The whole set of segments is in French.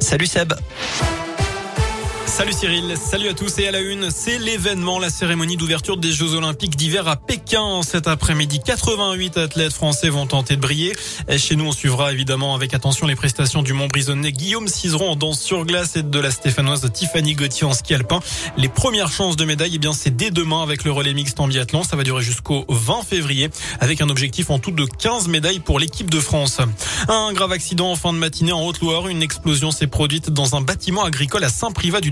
Salut Seb. Salut Cyril, salut à tous et à la une, c'est l'événement, la cérémonie d'ouverture des Jeux Olympiques d'hiver à Pékin cet après-midi. 88 athlètes français vont tenter de briller. Et chez nous, on suivra évidemment avec attention les prestations du Montbrisonnais Guillaume Cizeron en danse sur glace et de la stéphanoise Tiffany Gauthier en ski alpin. Les premières chances de médaille, eh bien, c'est dès demain avec le relais mixte en biathlon. Ça va durer jusqu'au 20 février avec un objectif en tout de 15 médailles pour l'équipe de France. Un grave accident en fin de matinée en Haute-Loire. Une explosion s'est produite dans un bâtiment agricole à Saint-Privat du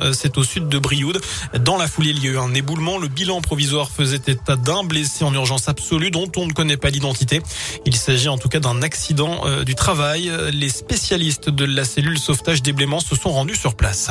Euh, c'est au sud de Brioude. Dans la foulée, il y a eu un éboulement. Le bilan provisoire faisait état d'un blessé en urgence absolue dont on ne connaît pas l'identité. Il s'agit en tout cas d'un accident euh, du travail. Les spécialistes de la cellule sauvetage d'éblément se sont rendus sur place.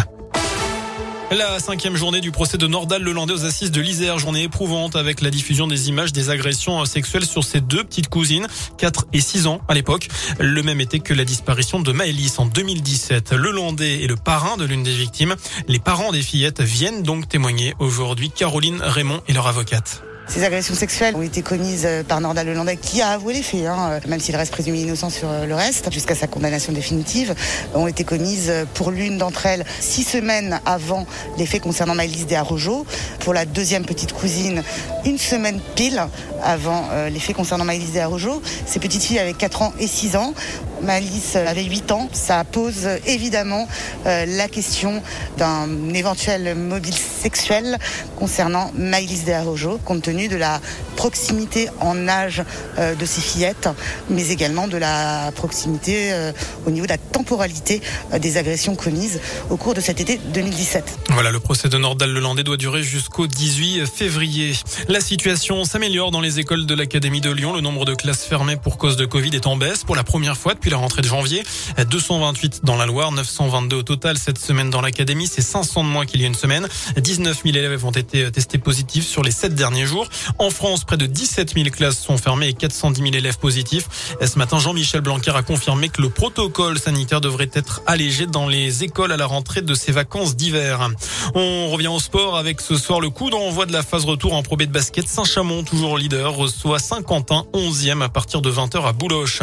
La cinquième journée du procès de Nordal Lelandais aux assises de l'Isère, journée éprouvante avec la diffusion des images des agressions sexuelles sur ses deux petites cousines, 4 et 6 ans à l'époque, le même été que la disparition de Maëlys en 2017. Le Landais est le parrain de l'une des victimes. Les parents des fillettes viennent donc témoigner aujourd'hui. Caroline Raymond est leur avocate. Ces agressions sexuelles ont été commises euh, par Nordal Lelandais qui a avoué les faits, hein, même s'il reste présumé innocent sur euh, le reste, jusqu'à sa condamnation définitive, ont été commises euh, pour l'une d'entre elles six semaines avant les faits concernant Maëlys Desarrojo, pour la deuxième petite cousine une semaine pile avant les faits concernant Maëlys Desarrojo. Ces petites filles avaient 4 ans et 6 ans. Malice avait 8 ans. Ça pose évidemment la question d'un éventuel mobile sexuel concernant Maëlys Desarrojo, compte tenu de la proximité en âge euh, de ces fillettes, mais également de la proximité euh, au niveau de la temporalité euh, des agressions commises au cours de cet été 2017. Voilà, le procès de Nordal-Lelandais doit durer jusqu'au 18 février. La situation s'améliore dans les écoles de l'Académie de Lyon. Le nombre de classes fermées pour cause de Covid est en baisse pour la première fois depuis la rentrée de janvier. 228 dans la Loire, 922 au total cette semaine dans l'Académie. C'est 500 de moins qu'il y a une semaine. 19 000 élèves ont été testés positifs sur les 7 derniers jours. En France, près de 17 000 classes sont fermées et 410 000 élèves positifs. Ce matin, Jean-Michel Blanquer a confirmé que le protocole sanitaire devrait être allégé dans les écoles à la rentrée de ces vacances d'hiver. On revient au sport avec ce soir le coup d'envoi de la phase retour en Pro de basket. Saint-Chamond, toujours leader, reçoit Saint-Quentin, 11e à partir de 20h à Bouloche.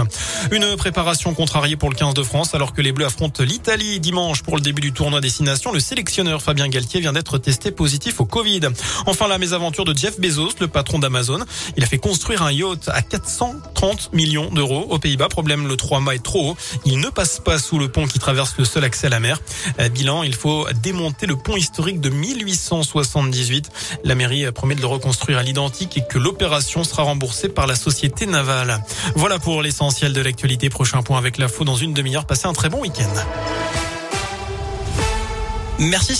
Une préparation contrariée pour le 15 de France alors que les Bleus affrontent l'Italie dimanche pour le début du tournoi Destination. Le sélectionneur Fabien Galtier vient d'être testé positif au Covid. Enfin, la mésaventure de Jeff Bezos le patron d'Amazon. Il a fait construire un yacht à 430 millions d'euros aux Pays-Bas. Problème, le 3 mâts est trop haut. Il ne passe pas sous le pont qui traverse le seul accès à la mer. Euh, bilan, il faut démonter le pont historique de 1878. La mairie promet de le reconstruire à l'identique et que l'opération sera remboursée par la société navale. Voilà pour l'essentiel de l'actualité. Prochain point avec l'info dans une demi-heure. Passez un très bon week-end. Merci.